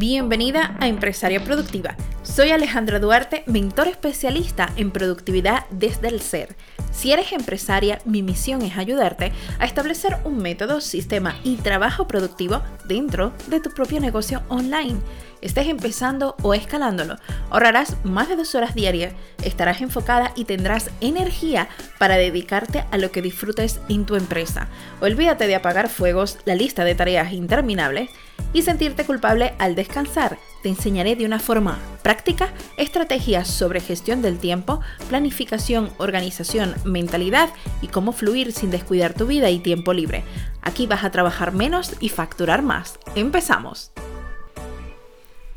Bienvenida a Empresaria Productiva. Soy Alejandra Duarte, mentor especialista en productividad desde el ser. Si eres empresaria, mi misión es ayudarte a establecer un método, sistema y trabajo productivo dentro de tu propio negocio online estés empezando o escalándolo, ahorrarás más de dos horas diarias, estarás enfocada y tendrás energía para dedicarte a lo que disfrutes en tu empresa. Olvídate de apagar fuegos, la lista de tareas interminables y sentirte culpable al descansar. Te enseñaré de una forma práctica estrategias sobre gestión del tiempo, planificación, organización, mentalidad y cómo fluir sin descuidar tu vida y tiempo libre. Aquí vas a trabajar menos y facturar más. ¡Empezamos!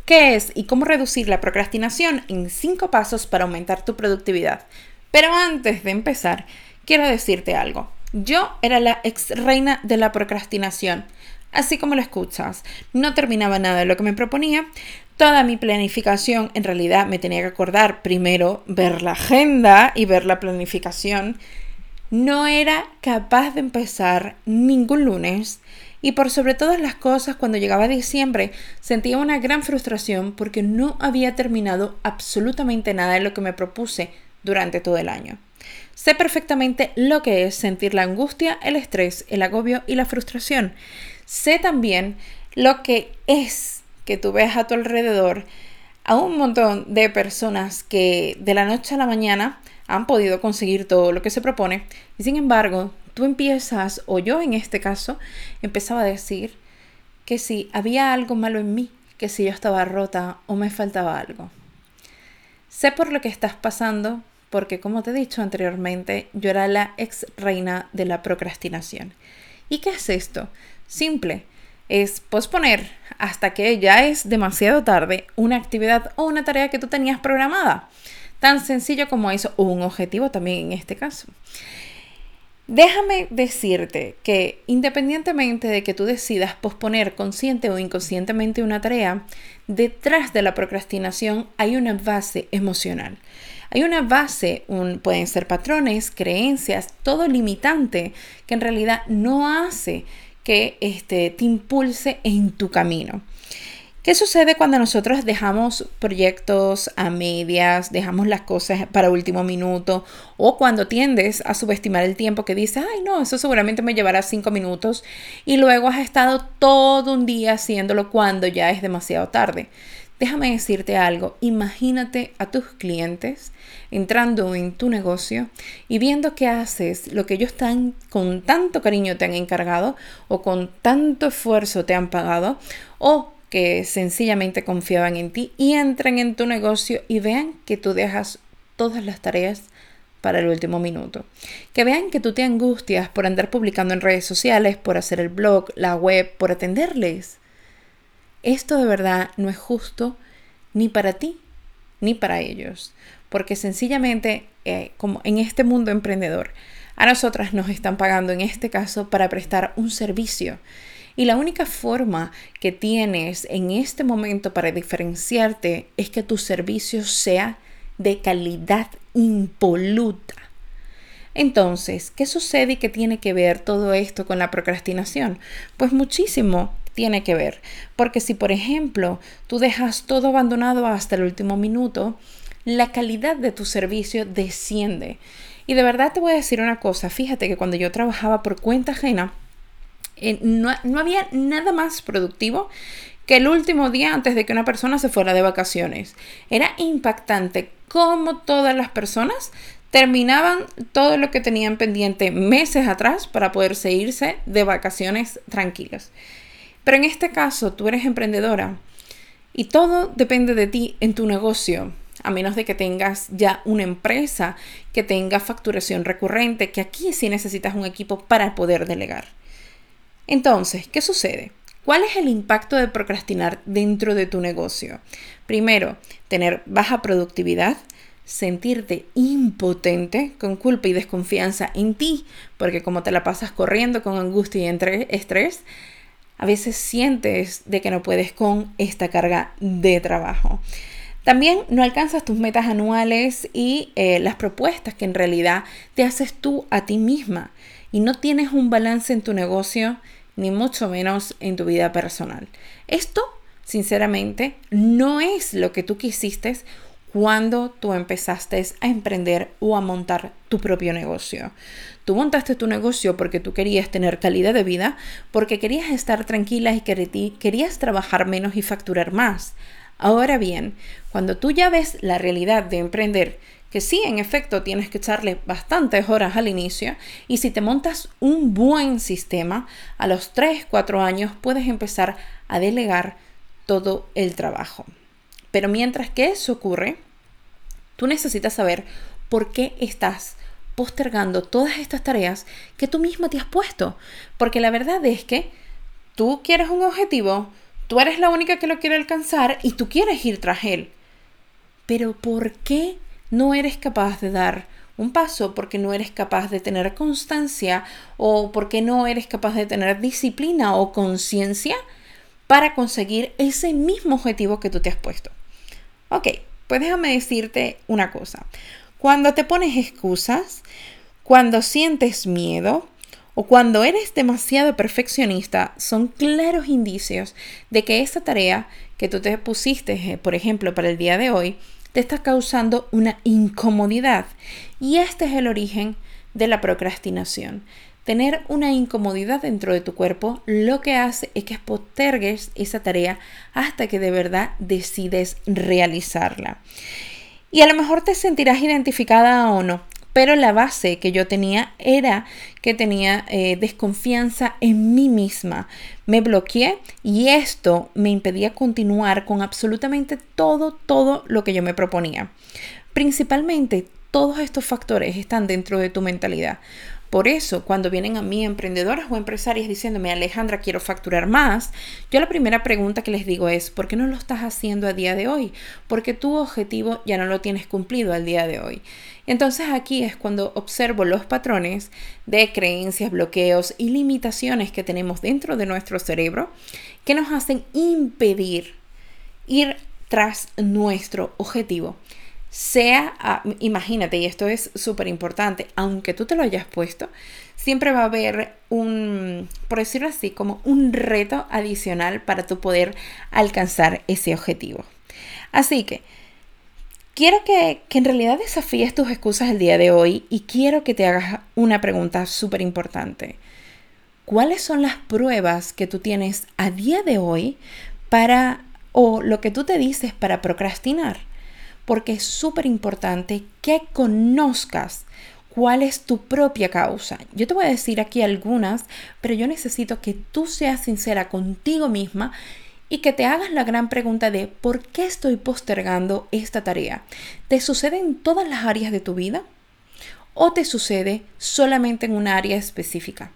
¿Qué es y cómo reducir la procrastinación en 5 pasos para aumentar tu productividad? Pero antes de empezar, quiero decirte algo. Yo era la ex reina de la procrastinación. Así como lo escuchas, no terminaba nada de lo que me proponía. Toda mi planificación en realidad me tenía que acordar primero ver la agenda y ver la planificación. No era capaz de empezar ningún lunes y por sobre todas las cosas, cuando llegaba diciembre, sentía una gran frustración porque no había terminado absolutamente nada de lo que me propuse durante todo el año. Sé perfectamente lo que es sentir la angustia, el estrés, el agobio y la frustración. Sé también lo que es que tú ves a tu alrededor a un montón de personas que de la noche a la mañana han podido conseguir todo lo que se propone y sin embargo tú empiezas, o yo en este caso, empezaba a decir que si había algo malo en mí, que si yo estaba rota o me faltaba algo. Sé por lo que estás pasando, porque como te he dicho anteriormente, yo era la ex reina de la procrastinación. ¿Y qué es esto? Simple, es posponer hasta que ya es demasiado tarde una actividad o una tarea que tú tenías programada. Tan sencillo como eso, o un objetivo también en este caso. Déjame decirte que independientemente de que tú decidas posponer consciente o inconscientemente una tarea, detrás de la procrastinación hay una base emocional. Hay una base, pueden ser patrones, creencias, todo limitante que en realidad no hace que este, te impulse en tu camino. ¿Qué sucede cuando nosotros dejamos proyectos a medias, dejamos las cosas para último minuto o cuando tiendes a subestimar el tiempo que dices, ay no, eso seguramente me llevará cinco minutos y luego has estado todo un día haciéndolo cuando ya es demasiado tarde? Déjame decirte algo, imagínate a tus clientes entrando en tu negocio y viendo que haces lo que ellos tan, con tanto cariño te han encargado o con tanto esfuerzo te han pagado o que sencillamente confiaban en ti y entren en tu negocio y vean que tú dejas todas las tareas para el último minuto. Que vean que tú te angustias por andar publicando en redes sociales, por hacer el blog, la web, por atenderles. Esto de verdad no es justo ni para ti ni para ellos, porque sencillamente, eh, como en este mundo emprendedor, a nosotras nos están pagando en este caso para prestar un servicio y la única forma que tienes en este momento para diferenciarte es que tu servicio sea de calidad impoluta. Entonces, ¿qué sucede y qué tiene que ver todo esto con la procrastinación? Pues muchísimo tiene que ver, porque si por ejemplo tú dejas todo abandonado hasta el último minuto, la calidad de tu servicio desciende. Y de verdad te voy a decir una cosa, fíjate que cuando yo trabajaba por cuenta ajena, no, no había nada más productivo que el último día antes de que una persona se fuera de vacaciones. Era impactante cómo todas las personas terminaban todo lo que tenían pendiente meses atrás para poderse irse de vacaciones tranquilas. Pero en este caso, tú eres emprendedora y todo depende de ti en tu negocio, a menos de que tengas ya una empresa que tenga facturación recurrente, que aquí sí necesitas un equipo para poder delegar. Entonces, ¿qué sucede? ¿Cuál es el impacto de procrastinar dentro de tu negocio? Primero, tener baja productividad, sentirte impotente, con culpa y desconfianza en ti, porque como te la pasas corriendo con angustia y estrés, a veces sientes de que no puedes con esta carga de trabajo. También no alcanzas tus metas anuales y eh, las propuestas que en realidad te haces tú a ti misma y no tienes un balance en tu negocio ni mucho menos en tu vida personal. Esto sinceramente, no es lo que tú quisiste cuando tú empezaste a emprender o a montar tu propio negocio. Tú montaste tu negocio porque tú querías tener calidad de vida, porque querías estar tranquila y querías trabajar menos y facturar más. Ahora bien, cuando tú ya ves la realidad de emprender, que sí, en efecto, tienes que echarle bastantes horas al inicio y si te montas un buen sistema, a los 3, 4 años puedes empezar a delegar todo el trabajo. Pero mientras que eso ocurre, tú necesitas saber por qué estás postergando todas estas tareas que tú misma te has puesto. Porque la verdad es que tú quieres un objetivo, tú eres la única que lo quiere alcanzar y tú quieres ir tras él. Pero ¿por qué no eres capaz de dar un paso? Porque no eres capaz de tener constancia o porque no eres capaz de tener disciplina o conciencia para conseguir ese mismo objetivo que tú te has puesto. Ok, pues déjame decirte una cosa. Cuando te pones excusas, cuando sientes miedo o cuando eres demasiado perfeccionista, son claros indicios de que esta tarea que tú te pusiste, eh, por ejemplo, para el día de hoy, te está causando una incomodidad. Y este es el origen de la procrastinación. Tener una incomodidad dentro de tu cuerpo lo que hace es que postergues esa tarea hasta que de verdad decides realizarla. Y a lo mejor te sentirás identificada o no, pero la base que yo tenía era que tenía eh, desconfianza en mí misma. Me bloqueé y esto me impedía continuar con absolutamente todo, todo lo que yo me proponía. Principalmente todos estos factores están dentro de tu mentalidad. Por eso, cuando vienen a mí emprendedoras o empresarias diciéndome, Alejandra, quiero facturar más, yo la primera pregunta que les digo es, ¿por qué no lo estás haciendo a día de hoy? Porque tu objetivo ya no lo tienes cumplido al día de hoy. Entonces aquí es cuando observo los patrones de creencias, bloqueos y limitaciones que tenemos dentro de nuestro cerebro que nos hacen impedir ir tras nuestro objetivo sea, ah, imagínate, y esto es súper importante, aunque tú te lo hayas puesto, siempre va a haber un, por decirlo así, como un reto adicional para tu poder alcanzar ese objetivo. Así que quiero que, que en realidad desafíes tus excusas el día de hoy y quiero que te hagas una pregunta súper importante. ¿Cuáles son las pruebas que tú tienes a día de hoy para, o lo que tú te dices para procrastinar? Porque es súper importante que conozcas cuál es tu propia causa. Yo te voy a decir aquí algunas, pero yo necesito que tú seas sincera contigo misma y que te hagas la gran pregunta de ¿por qué estoy postergando esta tarea? ¿Te sucede en todas las áreas de tu vida? ¿O te sucede solamente en un área específica?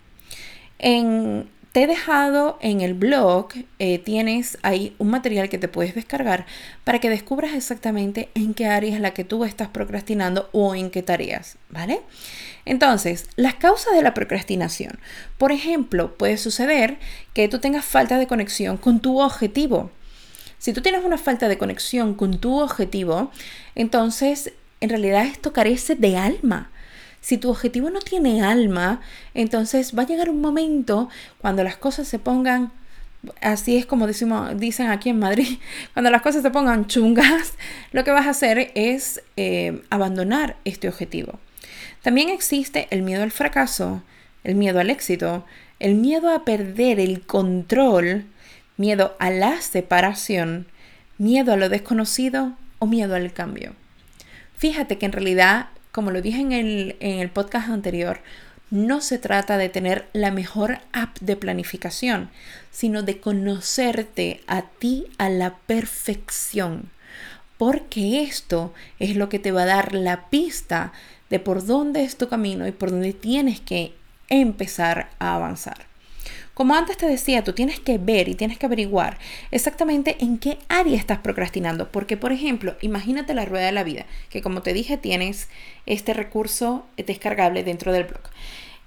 En te he dejado en el blog, eh, tienes ahí un material que te puedes descargar para que descubras exactamente en qué área es la que tú estás procrastinando o en qué tareas, ¿vale? Entonces, las causas de la procrastinación. Por ejemplo, puede suceder que tú tengas falta de conexión con tu objetivo. Si tú tienes una falta de conexión con tu objetivo, entonces en realidad esto carece de alma. Si tu objetivo no tiene alma, entonces va a llegar un momento cuando las cosas se pongan, así es como dicen aquí en Madrid, cuando las cosas se pongan chungas, lo que vas a hacer es eh, abandonar este objetivo. También existe el miedo al fracaso, el miedo al éxito, el miedo a perder el control, miedo a la separación, miedo a lo desconocido o miedo al cambio. Fíjate que en realidad como lo dije en el, podcast anterior, no se trata de tener la mejor app de planificación, sino de conocerte a ti a la perfección. Porque esto es lo que te va a dar la pista de por dónde es tu camino y por dónde tienes que empezar a avanzar. Como antes te decía, tú tienes que ver y tienes que averiguar exactamente en qué área estás procrastinando. Porque, por ejemplo, imagínate la rueda de la vida, que como te dije, tienes este recurso descargable dentro del blog.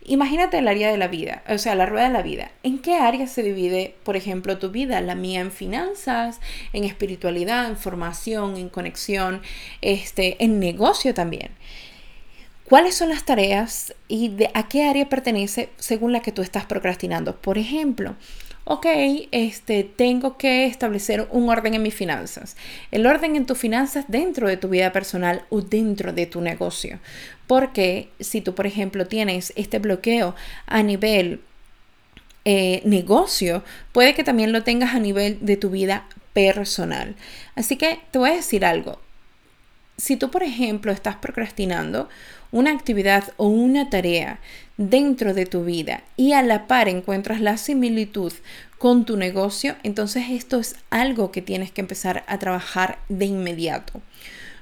Imagínate el área de la vida, o sea, la rueda de la vida. ¿En qué área se divide, por ejemplo, tu vida? La mía en finanzas, en espiritualidad, en formación, en conexión, este, en negocio también cuáles son las tareas y de a qué área pertenece según la que tú estás procrastinando. Por ejemplo, ok, este, tengo que establecer un orden en mis finanzas. El orden en tus finanzas dentro de tu vida personal o dentro de tu negocio. Porque si tú, por ejemplo, tienes este bloqueo a nivel eh, negocio, puede que también lo tengas a nivel de tu vida personal. Así que te voy a decir algo. Si tú, por ejemplo, estás procrastinando una actividad o una tarea dentro de tu vida y a la par encuentras la similitud con tu negocio, entonces esto es algo que tienes que empezar a trabajar de inmediato.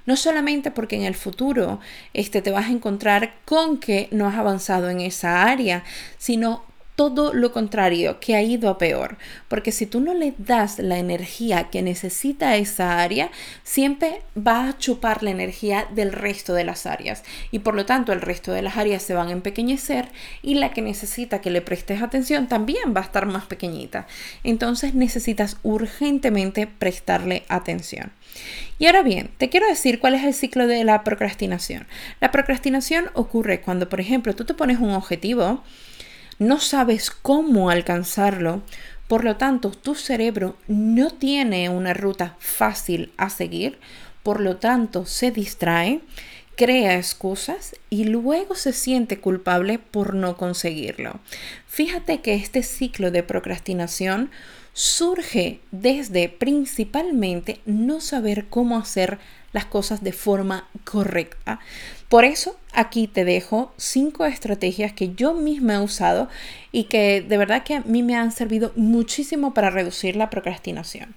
No solamente porque en el futuro este, te vas a encontrar con que no has avanzado en esa área, sino todo lo contrario, que ha ido a peor. Porque si tú no le das la energía que necesita esa área, siempre va a chupar la energía del resto de las áreas. Y por lo tanto, el resto de las áreas se van a empequeñecer y la que necesita que le prestes atención también va a estar más pequeñita. Entonces necesitas urgentemente prestarle atención. Y ahora bien, te quiero decir cuál es el ciclo de la procrastinación. La procrastinación ocurre cuando, por ejemplo, tú te pones un objetivo, no sabes cómo alcanzarlo, por lo tanto tu cerebro no tiene una ruta fácil a seguir, por lo tanto se distrae, crea excusas y luego se siente culpable por no conseguirlo. Fíjate que este ciclo de procrastinación surge desde principalmente no saber cómo hacer las cosas de forma correcta. Por eso aquí te dejo cinco estrategias que yo misma he usado y que de verdad que a mí me han servido muchísimo para reducir la procrastinación.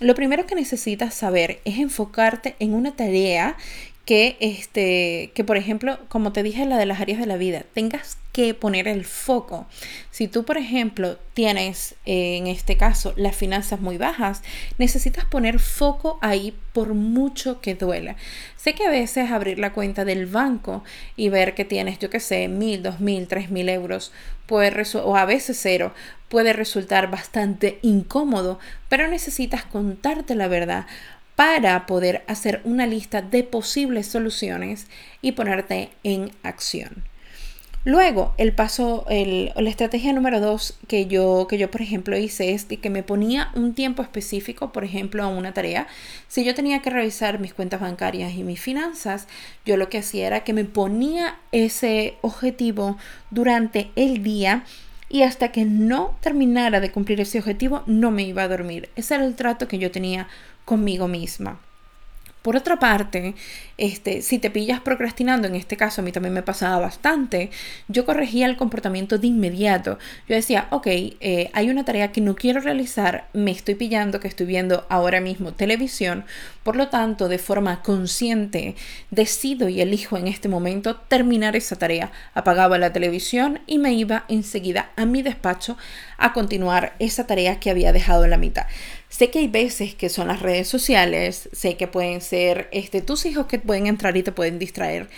Lo primero que necesitas saber es enfocarte en una tarea que, este, que por ejemplo, como te dije, la de las áreas de la vida, tengas que poner el foco. Si tú, por ejemplo, tienes eh, en este caso las finanzas muy bajas, necesitas poner foco ahí por mucho que duela. Sé que a veces abrir la cuenta del banco y ver que tienes, yo qué sé, mil, dos mil, tres mil euros, puede o a veces cero, puede resultar bastante incómodo, pero necesitas contarte la verdad para poder hacer una lista de posibles soluciones y ponerte en acción. Luego, el paso, la estrategia número dos que yo, que yo, por ejemplo, hice es que me ponía un tiempo específico, por ejemplo, a una tarea. Si yo tenía que revisar mis cuentas bancarias y mis finanzas, yo lo que hacía era que me ponía ese objetivo durante el día y hasta que no terminara de cumplir ese objetivo, no me iba a dormir. Ese era el trato que yo tenía conmigo misma. Por otra parte, este, si te pillas procrastinando, en este caso a mí también me pasaba bastante, yo corregía el comportamiento de inmediato. Yo decía, ok, eh, hay una tarea que no quiero realizar, me estoy pillando que estoy viendo ahora mismo televisión, por lo tanto, de forma consciente, decido y elijo en este momento terminar esa tarea. Apagaba la televisión y me iba enseguida a mi despacho a continuar esa tarea que había dejado en la mitad. Sé que hay veces que son las redes sociales, sé que pueden ser este, tus hijos que pueden entrar y te pueden distraer.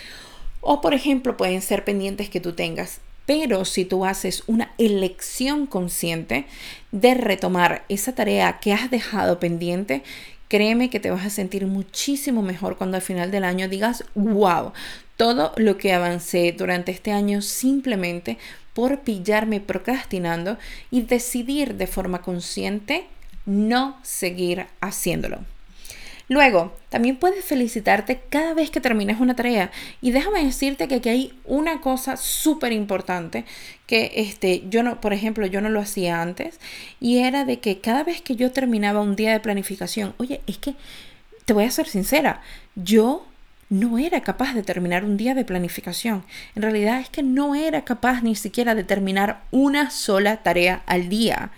O por ejemplo pueden ser pendientes que tú tengas. Pero si tú haces una elección consciente de retomar esa tarea que has dejado pendiente, créeme que te vas a sentir muchísimo mejor cuando al final del año digas, wow, todo lo que avancé durante este año simplemente por pillarme procrastinando y decidir de forma consciente no seguir haciéndolo. Luego, también puedes felicitarte cada vez que termines una tarea. Y déjame decirte que aquí hay una cosa súper importante que este, yo no, por ejemplo, yo no lo hacía antes. Y era de que cada vez que yo terminaba un día de planificación, oye, es que, te voy a ser sincera, yo no era capaz de terminar un día de planificación. En realidad es que no era capaz ni siquiera de terminar una sola tarea al día.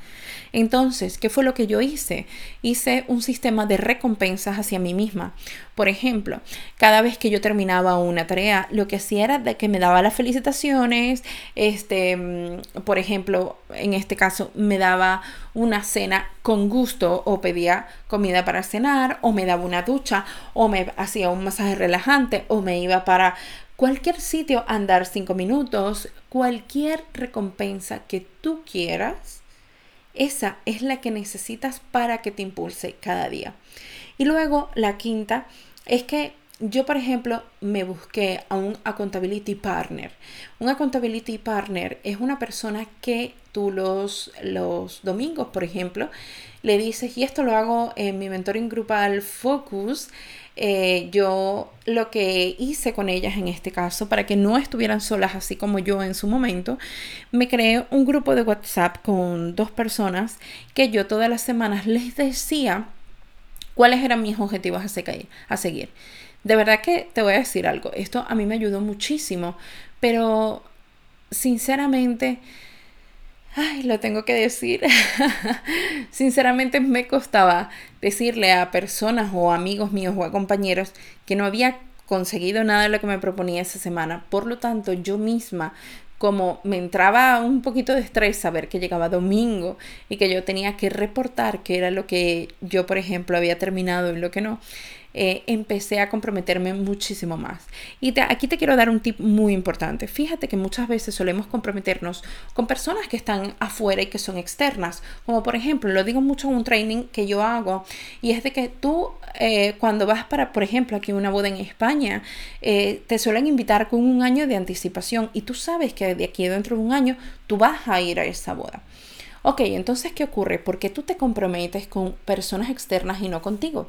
Entonces, ¿qué fue lo que yo hice? Hice un sistema de recompensas hacia mí misma. Por ejemplo, cada vez que yo terminaba una tarea, lo que hacía era de que me daba las felicitaciones, este, mm, por ejemplo, en este caso me daba una cena con gusto o pedía comida para cenar o me daba una ducha o me hacía un masaje relajante o me iba para cualquier sitio andar cinco minutos, cualquier recompensa que tú quieras esa es la que necesitas para que te impulse cada día. Y luego la quinta es que yo, por ejemplo, me busqué a un accountability partner. Un accountability partner es una persona que tú los, los domingos, por ejemplo, le dices, y esto lo hago en mi mentoring grupal Focus, eh, yo lo que hice con ellas en este caso, para que no estuvieran solas así como yo en su momento, me creé un grupo de WhatsApp con dos personas que yo todas las semanas les decía cuáles eran mis objetivos a seguir. A seguir. De verdad que te voy a decir algo, esto a mí me ayudó muchísimo, pero sinceramente ay, lo tengo que decir. Sinceramente me costaba decirle a personas o amigos míos o a compañeros que no había conseguido nada de lo que me proponía esa semana. Por lo tanto, yo misma como me entraba un poquito de estrés saber que llegaba domingo y que yo tenía que reportar qué era lo que yo, por ejemplo, había terminado y lo que no, eh, empecé a comprometerme muchísimo más. Y aquí te quiero dar un tip muy importante. Fíjate que muchas veces solemos comprometernos con personas que están afuera y que son externas. Como por ejemplo, lo digo mucho en un training que yo hago y es de que tú eh, cuando vas para, por ejemplo, aquí una boda en España, eh, te suelen invitar con un año de anticipación y tú sabes que de aquí dentro de un año tú vas a ir a esa boda. Ok, entonces, ¿qué ocurre? Porque tú te comprometes con personas externas y no contigo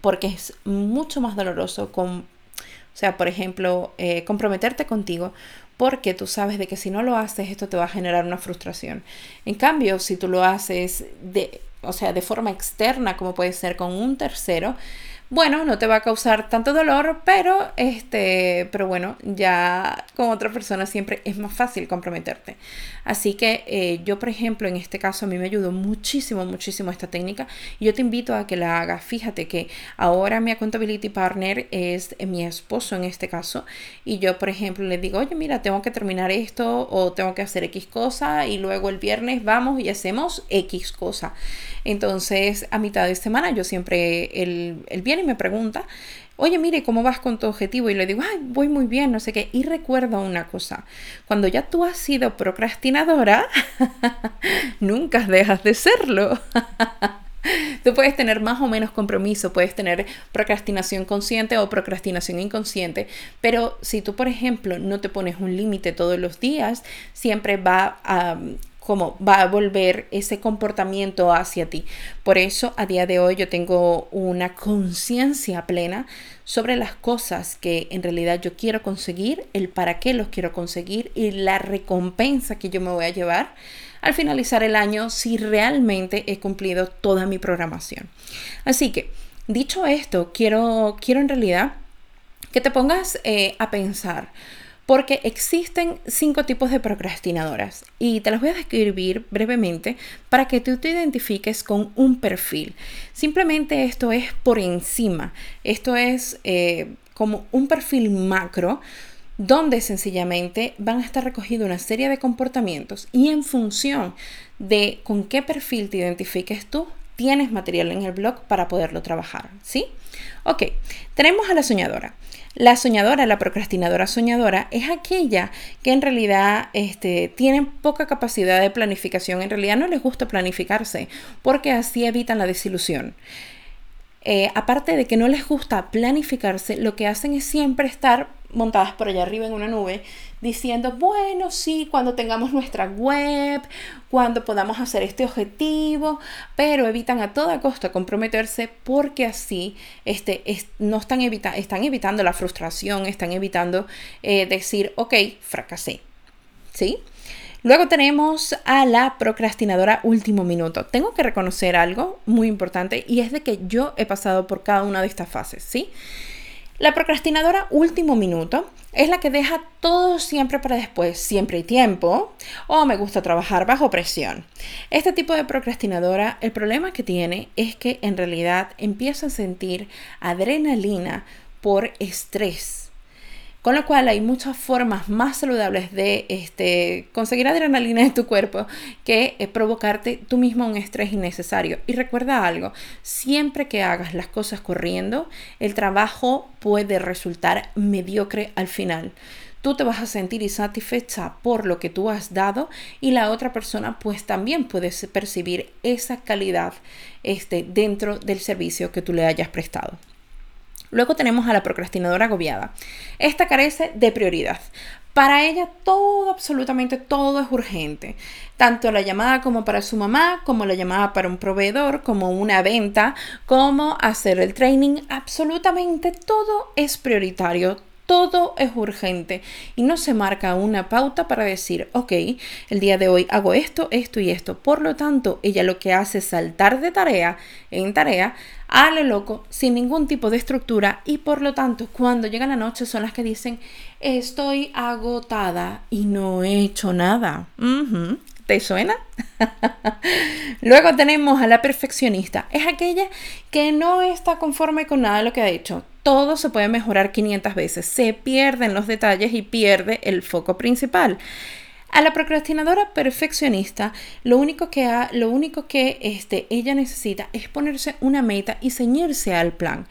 porque es mucho más doloroso con, o sea, por ejemplo, eh, comprometerte contigo porque tú sabes de que si no lo haces esto te va a generar una frustración. En cambio, si tú lo haces de, o sea, de forma externa, como puede ser con un tercero, bueno, no te va a causar tanto dolor, pero este, pero bueno, ya con otra persona siempre es más fácil comprometerte. Así que eh, yo, por ejemplo, en este caso a mí me ayudó muchísimo, muchísimo esta técnica yo te invito a que la hagas. Fíjate que ahora mi accountability partner es mi esposo en este caso y yo, por ejemplo, le digo, oye, mira, tengo que terminar esto o tengo que hacer X cosa y luego el viernes vamos y hacemos X cosa. Entonces, a mitad de semana yo siempre, el, el viernes y me pregunta, oye, mire, ¿cómo vas con tu objetivo? Y le digo, ay, voy muy bien, no sé qué. Y recuerda una cosa, cuando ya tú has sido procrastinadora, nunca dejas de serlo. Tú puedes tener más o menos compromiso, puedes tener procrastinación consciente o procrastinación inconsciente, pero si tú, por ejemplo, no te pones un límite todos los días, siempre va a, como va a volver ese comportamiento hacia ti. Por eso a día de hoy yo tengo una conciencia plena sobre las cosas que en realidad yo quiero conseguir, el para qué los quiero conseguir y la recompensa que yo me voy a llevar al finalizar el año si realmente he cumplido toda mi programación. Así que, dicho esto, quiero, quiero en realidad que te pongas eh, a pensar porque existen cinco tipos de procrastinadoras y te las voy a describir brevemente para que tú te identifiques con un perfil. Simplemente esto es por encima, esto es eh, como un perfil macro donde sencillamente van a estar recogidos una serie de comportamientos y en función de con qué perfil te identifiques tú, tienes material en el blog para poderlo trabajar, ¿sí? Ok, tenemos a la soñadora. La soñadora, la procrastinadora soñadora, es aquella que en realidad este, tiene poca capacidad de planificación. En realidad no les gusta planificarse porque así evitan la desilusión. Eh, aparte de que no les gusta planificarse, lo que hacen es siempre estar montadas por allá arriba en una nube, diciendo, bueno, sí, cuando tengamos nuestra web, cuando podamos hacer este objetivo, pero evitan a toda costa comprometerse porque así este, no están, evita están evitando la frustración, están evitando eh, decir, ok, fracasé. ¿Sí? Luego tenemos a la procrastinadora último minuto. Tengo que reconocer algo muy importante y es de que yo he pasado por cada una de estas fases, ¿sí? La procrastinadora último minuto es la que deja todo siempre para después, siempre hay tiempo, o me gusta trabajar bajo presión. Este tipo de procrastinadora, el problema que tiene es que en realidad empieza a sentir adrenalina por estrés con lo cual hay muchas formas más saludables de este, conseguir adrenalina en tu cuerpo que eh, provocarte tú mismo un estrés innecesario. Y recuerda algo, siempre que hagas las cosas corriendo, el trabajo puede resultar mediocre al final tú te vas a sentir insatisfecha por lo que tú has dado y la otra persona pues también puede percibir esa calidad este, dentro del servicio que tú le hayas prestado. Luego tenemos a la procrastinadora agobiada. Esta carece de prioridad. Para ella todo, absolutamente todo es urgente. Tanto la llamada como para su mamá, como la llamada para un proveedor, como una venta, como hacer el training. Absolutamente todo es prioritario todo es urgente y no se marca una pauta para decir, ok, el día de hoy hago esto, esto y esto. Por lo tanto, ella lo que hace es saltar de tarea en tarea a lo loco, sin ningún tipo de estructura y por lo tanto, cuando llega la noche son las que dicen, estoy agotada y no he hecho nada. ¿Te suena? Luego tenemos a la perfeccionista. Es aquella que no está conforme con nada de lo que ha hecho. Todo se puede mejorar 500 veces. Se pierden los detalles y pierde el foco principal. A la procrastinadora perfeccionista, lo único que, ha, lo único que este, ella necesita es ponerse una meta y ceñirse al plan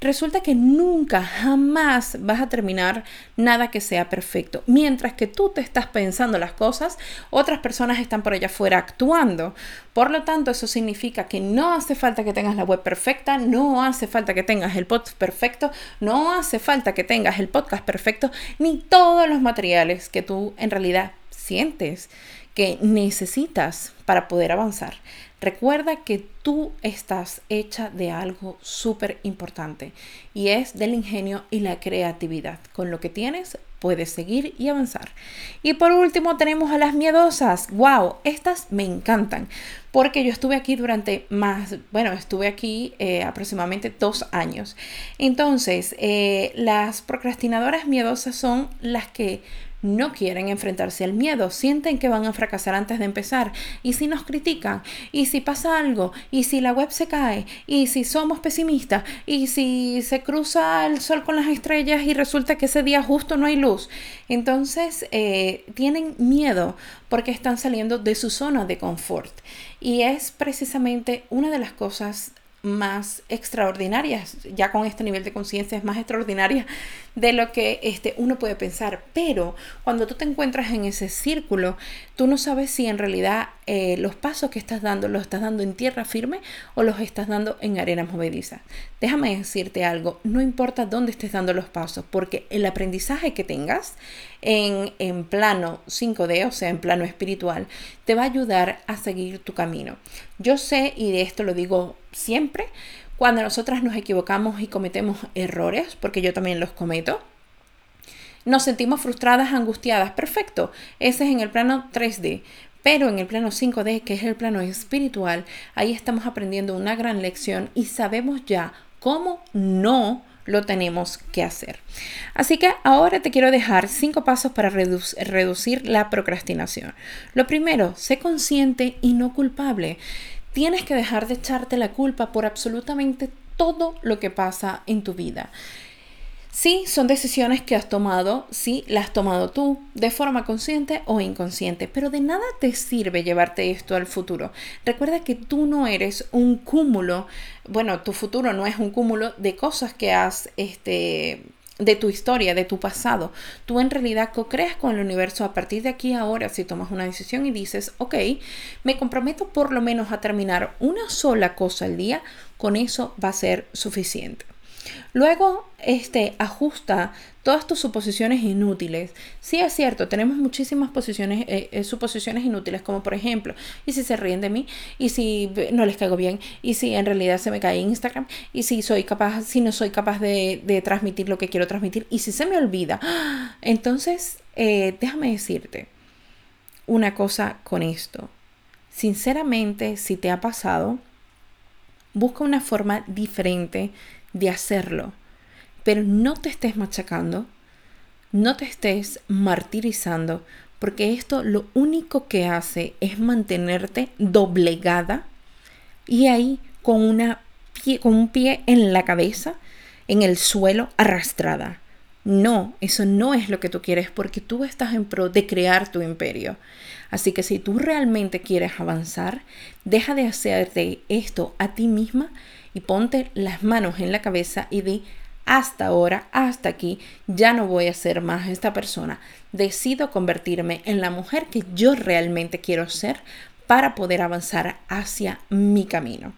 resulta que nunca, jamás vas a terminar nada que sea perfecto. Mientras que tú te estás pensando las cosas, otras personas están por allá afuera actuando. Por lo tanto, eso significa que no hace falta que tengas la web perfecta, no hace falta que tengas el podcast perfecto, no hace falta que tengas el podcast perfecto, ni todos los materiales que tú en realidad sientes que necesitas para poder avanzar. Recuerda que tú estás hecha de algo súper importante y es del ingenio y la creatividad. Con lo que tienes puedes seguir y avanzar. Y por último tenemos a las miedosas. ¡Wow! Estas me encantan porque yo estuve aquí durante más, bueno, estuve aquí eh, aproximadamente dos años. Entonces, eh, las procrastinadoras miedosas son las que no quieren enfrentarse al miedo, sienten que van a fracasar antes de empezar. Y si nos critican, y si pasa algo, y si la web se cae, y si somos pesimistas, y si se cruza el sol con las estrellas y resulta que ese día justo no hay luz, entonces eh, tienen miedo porque están saliendo de su zona de confort. Y es precisamente una de las cosas más extraordinarias, ya con este nivel de conciencia es más extraordinaria de lo que este, uno puede pensar. Pero cuando tú te encuentras en ese círculo, tú no sabes si en realidad eh, los pasos que estás dando los estás dando en tierra firme o los estás dando en arena movediza. Déjame decirte algo, no importa dónde estés dando los pasos, porque el aprendizaje que tengas en, en plano 5D, o sea, en plano espiritual, te va a ayudar a seguir tu camino. Yo sé, y de esto lo digo siempre, cuando nosotras nos equivocamos y cometemos errores, porque yo también los cometo, nos sentimos frustradas, angustiadas. Perfecto, ese es en el plano 3D. Pero en el plano 5D, que es el plano espiritual, ahí estamos aprendiendo una gran lección y sabemos ya cómo no lo tenemos que hacer. Así que ahora te quiero dejar cinco pasos para reducir la procrastinación. Lo primero, sé consciente y no culpable. Tienes que dejar de echarte la culpa por absolutamente todo lo que pasa en tu vida. Sí, son decisiones que has tomado, sí, las has tomado tú de forma consciente o inconsciente, pero de nada te sirve llevarte esto al futuro. Recuerda que tú no eres un cúmulo, bueno, tu futuro no es un cúmulo de cosas que has este, de tu historia, de tu pasado. Tú en realidad co-creas con el universo a partir de aquí ahora si tomas una decisión y dices, ok, me comprometo por lo menos a terminar una sola cosa al día, con eso va a ser suficiente. Luego, este, ajusta todas tus suposiciones inútiles. Sí es cierto, tenemos muchísimas posiciones, eh, eh, suposiciones inútiles, como por ejemplo, ¿y si se ríen de mí? ¿Y si no les caigo bien? ¿Y si en realidad se me cae Instagram? ¿Y si soy capaz, si no soy capaz de, transmitir lo que quiero transmitir? ¿Y si se me olvida? Entonces, eh, déjame decirte una cosa con esto. Sinceramente, si te ha pasado, busca una forma diferente de hacerlo. Pero no te estés machacando, no te estés martirizando, porque esto lo único que hace es mantenerte doblegada y ahí con, una pie, con un pie en la cabeza, en el suelo, arrastrada. No, eso no es lo que tú quieres porque tú estás en pro de crear tu imperio. Así que si tú realmente quieres avanzar, deja de hacerte esto a ti misma y ponte las manos en la cabeza y di, hasta ahora, hasta aquí, ya no voy a ser más esta persona. Decido convertirme en la mujer que yo realmente quiero ser para poder avanzar hacia mi camino.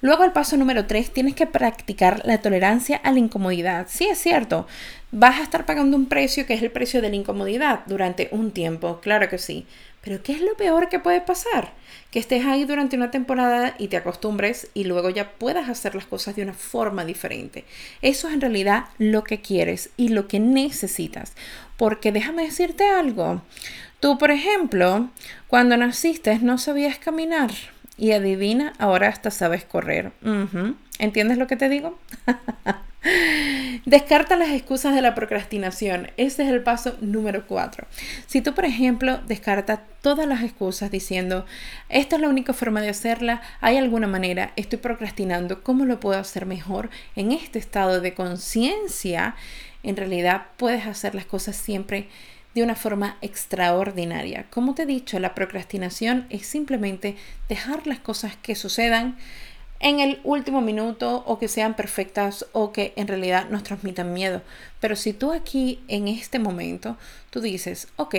Luego el paso número 3, tienes que practicar la tolerancia a la incomodidad. Sí, es cierto, vas a estar pagando un precio que es el precio de la incomodidad durante un tiempo, claro que sí. Pero ¿qué es lo peor que puede pasar? Que estés ahí durante una temporada y te acostumbres y luego ya puedas hacer las cosas de una forma diferente. Eso es en realidad lo que quieres y lo que necesitas. Porque déjame decirte algo. Tú, por ejemplo, cuando naciste no sabías caminar y adivina, ahora hasta sabes correr. ¿Entiendes lo que te digo? Descarta las excusas de la procrastinación. Ese es el paso número cuatro. Si tú, por ejemplo, descartas todas las excusas diciendo, esta es la única forma de hacerla, hay alguna manera, estoy procrastinando, ¿cómo lo puedo hacer mejor? En este estado de conciencia, en realidad puedes hacer las cosas siempre de una forma extraordinaria. Como te he dicho, la procrastinación es simplemente dejar las cosas que sucedan en el último minuto o que sean perfectas o que en realidad nos transmitan miedo. Pero si tú aquí en este momento, tú dices, ok,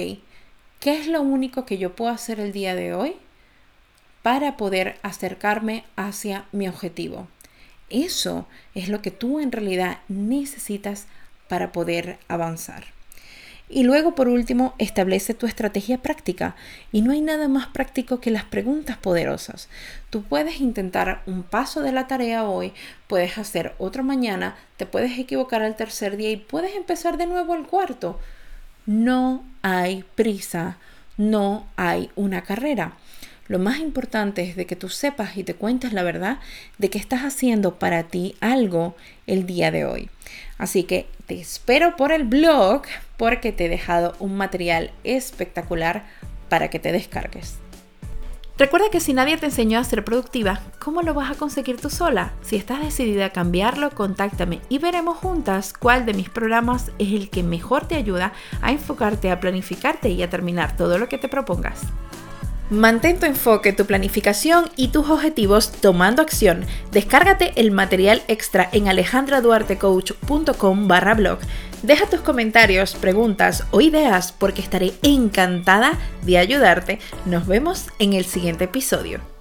¿qué es lo único que yo puedo hacer el día de hoy para poder acercarme hacia mi objetivo? Eso es lo que tú en realidad necesitas para poder avanzar. Y luego, por último, establece tu estrategia práctica. Y no hay nada más práctico que las preguntas poderosas. Tú puedes intentar un paso de la tarea hoy, puedes hacer otro mañana, te puedes equivocar al tercer día y puedes empezar de nuevo al cuarto. No hay prisa, no hay una carrera. Lo más importante es de que tú sepas y te cuentes la verdad de que estás haciendo para ti algo el día de hoy. Así que te espero por el blog porque te he dejado un material espectacular para que te descargues. Recuerda que si nadie te enseñó a ser productiva, ¿cómo lo vas a conseguir tú sola? Si estás decidida a cambiarlo, contáctame y veremos juntas cuál de mis programas es el que mejor te ayuda a enfocarte, a planificarte y a terminar todo lo que te propongas. Mantén tu enfoque, tu planificación y tus objetivos tomando acción. Descárgate el material extra en alejandraduartecoach.com barra blog. Deja tus comentarios, preguntas o ideas porque estaré encantada de ayudarte. Nos vemos en el siguiente episodio.